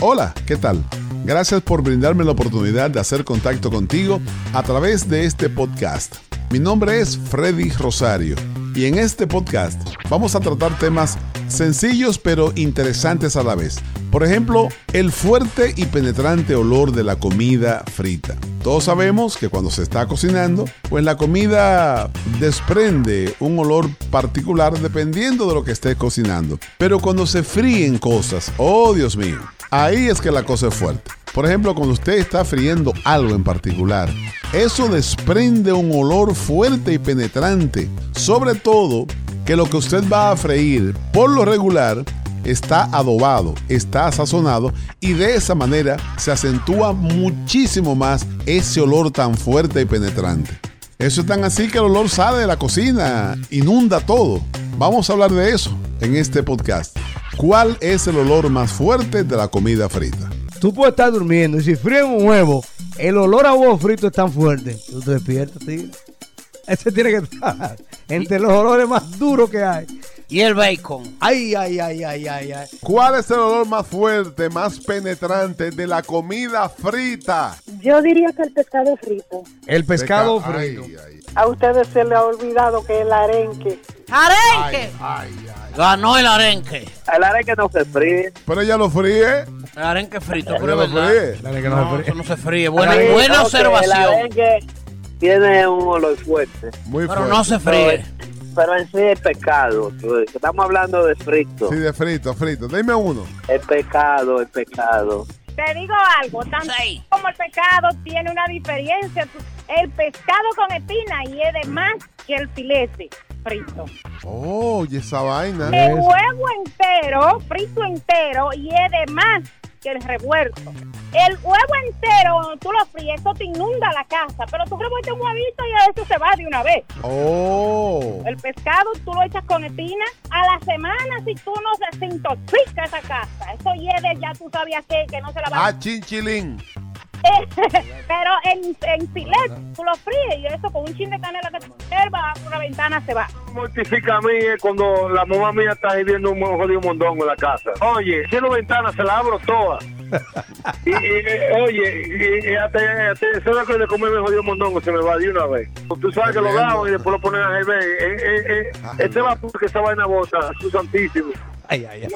Hola, ¿qué tal? Gracias por brindarme la oportunidad de hacer contacto contigo a través de este podcast. Mi nombre es Freddy Rosario y en este podcast vamos a tratar temas sencillos pero interesantes a la vez. Por ejemplo, el fuerte y penetrante olor de la comida frita. Todos sabemos que cuando se está cocinando, pues la comida desprende un olor particular dependiendo de lo que esté cocinando. Pero cuando se fríen cosas, oh Dios mío, ahí es que la cosa es fuerte. Por ejemplo, cuando usted está friendo algo en particular, eso desprende un olor fuerte y penetrante. Sobre todo que lo que usted va a freír, por lo regular, está adobado, está sazonado y de esa manera se acentúa muchísimo más ese olor tan fuerte y penetrante. Eso es tan así que el olor sale de la cocina, inunda todo. Vamos a hablar de eso en este podcast. ¿Cuál es el olor más fuerte de la comida frita? Tú puedes estar durmiendo y si fríen un huevo, el olor a huevo frito es tan fuerte. Tú te despiertas, tigre. Ese tiene que estar entre los olores más duros que hay. Y el bacon. Ay, ay, ay, ay, ay, ay. ¿Cuál es el olor más fuerte, más penetrante de la comida frita? Yo diría que el pescado frito. El pescado Peca- frito. Ay, ay, A ustedes se les ha olvidado que el arenque. ¡Arenque! ay, ay. Ganó el arenque. El arenque no se fríe. Pero ella lo fríe. El arenque frito, pero es verdad. fríe. Dale que no No, se fríe. eso no se fríe. Buena, Sí, buena ok, observación. El arenque tiene un olor fuerte. Muy Pero fuerte. no se fríe. Pero en sí es pecado. Estamos hablando de frito. Sí, de frito, frito. Dime uno. Es pecado, es pecado. Te digo algo, tanto Sí. como el pescado tiene una diferencia. El pescado con espina y es de más que el filete frito. Oh, y esa vaina. El huevo entero, frito entero, y es de más que el revuelto. El huevo entero, tú lo fríes, eso te inunda la casa, pero tú revueltes un huevito y eso se va de una vez. Oh. El pescado tú lo echas con espina. A la semana, si tú no se desintoxica esa casa, eso hiede, ya tú sabías que, que no se la va Ah, chinchilín. Pero en, en filet, tú lo fríes y eso con un chin de canela que te por una ventana se va. mortifica a mí es cuando la mamá mía está viviendo un jodido mondongo en la casa. Oye, cierro ventanas, se la abro todas. y, y, eh, oye, y, hasta, hasta eso que de comerme jodido mondongo se me va de una vez. Tú sabes que lo lavan y después lo ponen a hervir. Eh, eh, eh, este vapor que esa vaina bota, su santísimo. Ay, ay, ay.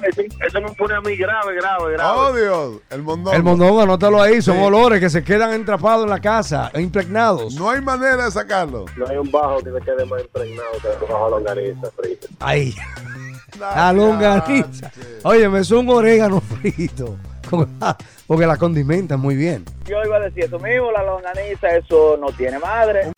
Eso, me pone a mí grave, grave, grave. Oh, Dios. El mondongo. El mondongo, anótalo ahí. Son Sí. olores que se quedan entrapados en la casa, impregnados. No hay manera de sacarlo. No hay un bajo que le quede más impregnado que el bajo longaniza frito. Ay, la longaniza. Oye, me son un orégano frito. Porque la condimentan muy bien. Yo iba a decir eso mismo, la longaniza, eso no tiene madre.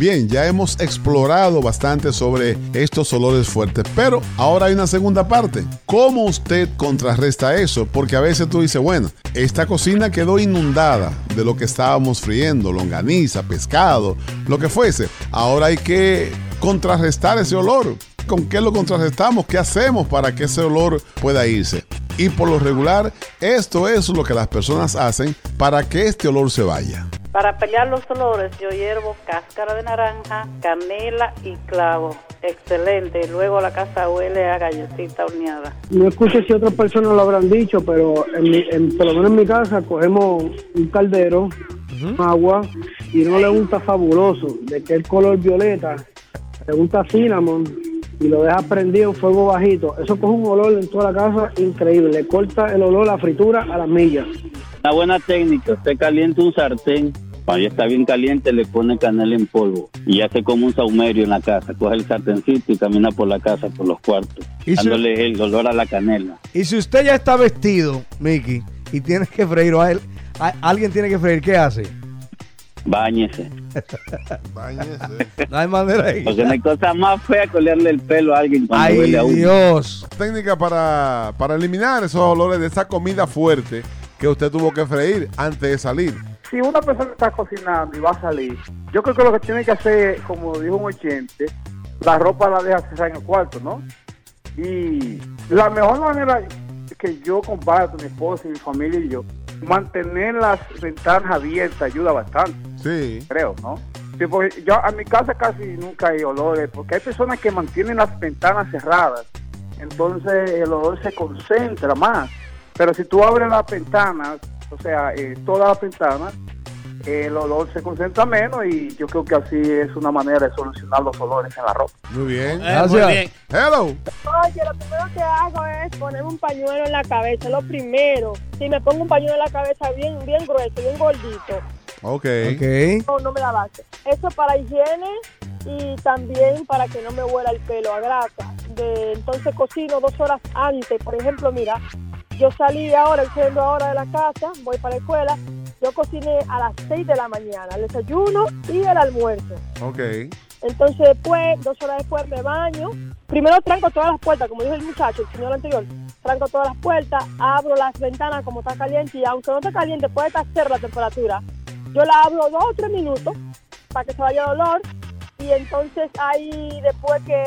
Bien, ya hemos explorado bastante sobre estos olores fuertes, pero ahora hay una segunda parte. ¿Cómo usted contrarresta eso? Porque a veces tú dices, bueno, esta cocina quedó inundada de lo que estábamos friendo, longaniza, pescado, lo que fuese. Ahora hay que contrarrestar ese olor. ¿Con qué lo contrarrestamos? ¿Qué hacemos para que ese olor pueda irse? Y por lo regular, esto es lo que las personas hacen para que este olor se vaya. Para pelear los olores, yo hiervo cáscara de naranja, canela y clavo. Excelente. Luego la casa huele a galletita horneada. No escuché si otras personas lo habrán dicho, pero en mi- en- por lo menos en mi casa cogemos un caldero, agua, y no le gusta fabuloso, de que el color violeta, le gusta cinnamon, y lo deja prendido en fuego bajito. Eso coge un olor en toda la casa increíble, le corta el olor a la fritura a las millas. Una buena técnica, usted calienta un sartén, cuando ya está bien caliente le pone canela en polvo y hace como un saumerio en la casa, coge el sartencito y camina por la casa, por los cuartos, ¿Y si- dándole el olor a la canela. Y si usted ya está vestido, Mickey, y tiene que freír, o a él, a- alguien tiene que freír, ¿qué hace? Báñese, Báñese. No hay manera ahí. porque no hay cosa más fea que olerle el pelo a alguien cuando Ay, huele a uno. Dios. técnica para, para eliminar esos olores de esa comida fuerte que usted tuvo que freír antes de salir. si una persona está cocinando y va a salir, yo creo que lo que tiene que hacer, como dijo un oyente, la ropa la deja cerrar en el cuarto, ¿no? Y la mejor manera que yo comparto, mi esposa y mi familia y yo, mantener las ventanas abiertas ayuda bastante, Sí. creo, ¿no? Sí, porque yo a mi casa casi nunca hay olores, porque hay personas que mantienen las ventanas cerradas, entonces el olor se concentra más Pero si tú abres las ventanas, o sea, eh, todas las ventanas, eh, el olor se concentra menos y yo creo que así es una manera de solucionar los olores en la ropa. Muy bien. Eh, muy bien. Hello. Oye, lo primero que hago es ponerme un pañuelo en la cabeza, lo primero. Si me pongo un pañuelo en la cabeza bien, bien grueso, bien gordito, Ok. Ok. no, no me da base. Eso para higiene y también para que no me huela el pelo a grasa. De, entonces cocino dos horas antes. Por ejemplo, mira, yo salí ahora, siendo ahora de la casa, voy para la escuela. Yo cociné a las 6 de la mañana, el desayuno y el almuerzo. Ok. Entonces después, dos horas después me baño. Primero tranco todas las puertas, como dijo el muchacho, el señor anterior. Tranco todas las puertas, abro las ventanas como está caliente y aunque no esté caliente, puede estar cero la temperatura. Yo la abro dos o tres minutos para que se vaya el olor y entonces ahí después que,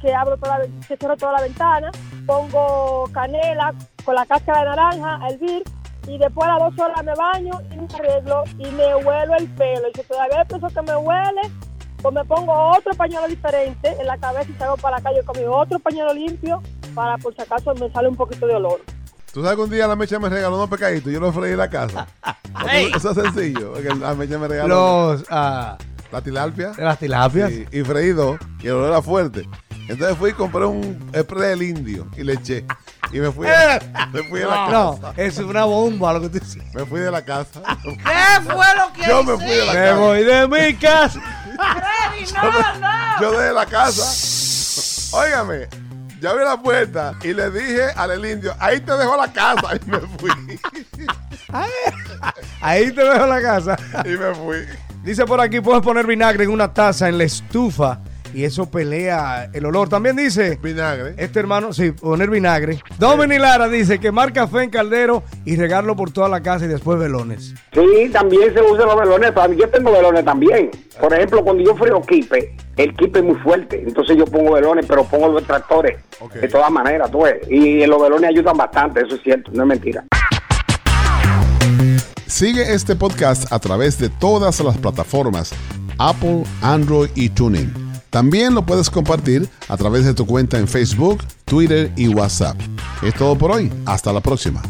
que abro toda la, que cierro toda la ventana, pongo canela con la cáscara de naranja a hervir y después a las dos horas me baño y me arreglo y me huelo el pelo. Y si todavía pienso que me huele, pues me pongo otro pañuelo diferente en la cabeza y salgo para la calle con mi otro pañuelo limpio para por si acaso me sale un poquito de olor. Tú sabes que un día la mecha me regaló unos pecaditos, yo los freí en la casa. Eso es sencillo. porque la mecha me regaló Los, ah, la tilapia las tilapias. sí, y freído y el olor era fuerte. Entonces fui y compré un spray del indio y le eché. Y me fui, a, me fui de la No, casa. es una bomba lo que tú dices. Me fui de la casa. ¿Qué fue lo que Yo me fui de la Me casa. voy de mi casa. Freddy, no, no. Yo dejé la casa. Óigame, ya abrí la puerta y le dije al indio, ahí te dejo la casa. Y me fui. Ahí te dejo la casa. Y me fui. Dice por aquí, puedes poner vinagre en una taza en la estufa y eso pelea el olor. También dice, Vinagre. este hermano, sí, poner vinagre. Domini Lara dice quemar café en caldero y regarlo por toda la casa y después velones. Sí, también se usan los velones. Para mí, yo tengo velones también. Por ejemplo, cuando yo frío kipe, el kipe es muy fuerte. Entonces yo pongo velones, pero pongo los extractores. Ok. De todas maneras, tú ves. Y los velones ayudan bastante, eso es cierto, no es mentira. Sigue este podcast a través de todas las plataformas Apple, Android y Tuning. También lo puedes compartir a través de tu cuenta en Facebook, Twitter y WhatsApp. Es todo por hoy. Hasta la próxima.